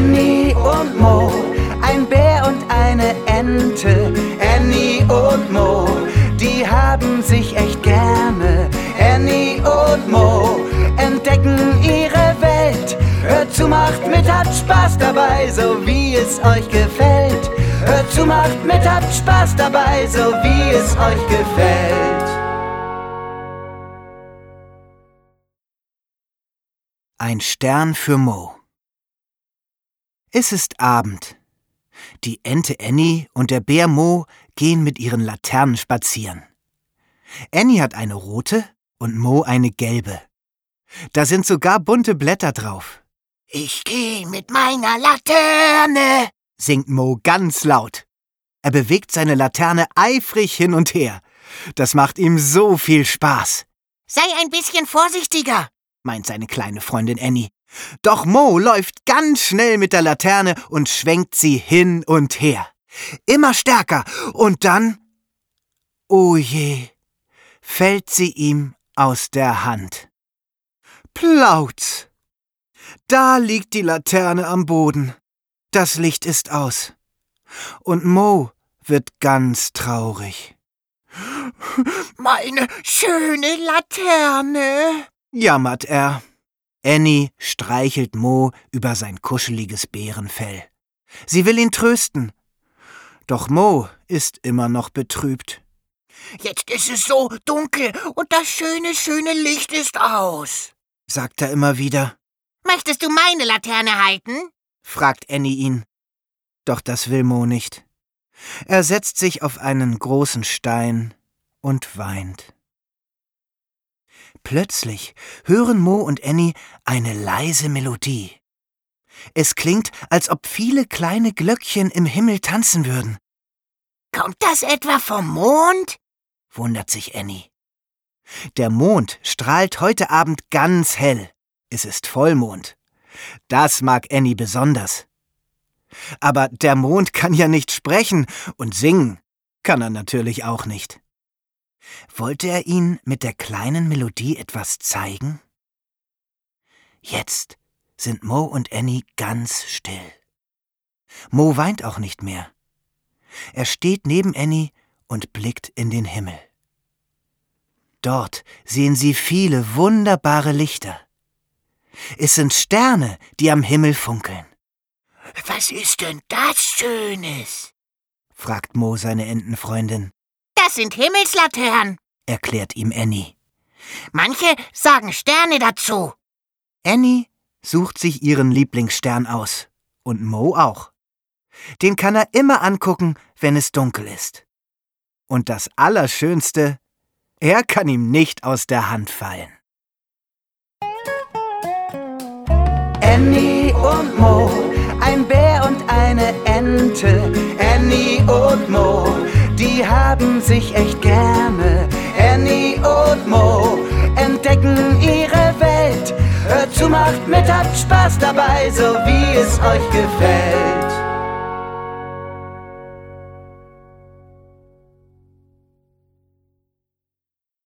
Annie und Mo, ein Bär und eine Ente. Annie und Mo, die haben sich echt gerne. Annie und Mo entdecken ihre Welt. Hört zu, macht mit, habt Spaß dabei, so wie es euch gefällt. Hört zu, macht mit, habt Spaß dabei, so wie es euch gefällt. Ein Stern für Mo. Es ist Abend. Die Ente Annie und der Bär Mo gehen mit ihren Laternen spazieren. Annie hat eine rote und Mo eine gelbe. Da sind sogar bunte Blätter drauf. Ich geh mit meiner Laterne, singt Mo ganz laut. Er bewegt seine Laterne eifrig hin und her. Das macht ihm so viel Spaß. Sei ein bisschen vorsichtiger, meint seine kleine Freundin Annie. Doch Mo läuft ganz schnell mit der Laterne und schwenkt sie hin und her. Immer stärker. Und dann. Oh je, fällt sie ihm aus der Hand. Plautz! Da liegt die Laterne am Boden. Das Licht ist aus. Und Mo wird ganz traurig. Meine schöne Laterne, jammert er. Annie streichelt Mo über sein kuscheliges Bärenfell. Sie will ihn trösten. Doch Mo ist immer noch betrübt. Jetzt ist es so dunkel und das schöne, schöne Licht ist aus, sagt er immer wieder. Möchtest du meine Laterne halten? fragt Annie ihn. Doch das will Mo nicht. Er setzt sich auf einen großen Stein und weint. Plötzlich hören Mo und Annie eine leise Melodie. Es klingt, als ob viele kleine Glöckchen im Himmel tanzen würden. Kommt das etwa vom Mond? wundert sich Annie. Der Mond strahlt heute Abend ganz hell. Es ist Vollmond. Das mag Annie besonders. Aber der Mond kann ja nicht sprechen und singen kann er natürlich auch nicht. Wollte er ihn mit der kleinen Melodie etwas zeigen? Jetzt sind Mo und Annie ganz still. Mo weint auch nicht mehr. Er steht neben Annie und blickt in den Himmel. Dort sehen sie viele wunderbare Lichter. Es sind Sterne, die am Himmel funkeln. Was ist denn das Schönes? fragt Mo seine Entenfreundin. Das sind Himmelslaternen, erklärt ihm Annie. Manche sagen Sterne dazu. Annie sucht sich ihren Lieblingsstern aus. Und Mo auch. Den kann er immer angucken, wenn es dunkel ist. Und das Allerschönste, er kann ihm nicht aus der Hand fallen. Annie und Mo, ein Bär und eine Ente. Annie und Mo, die haben sich echt gerne. Annie und Mo entdecken ihre Welt. Hört zu, macht mit, habt Spaß dabei, so wie es euch gefällt.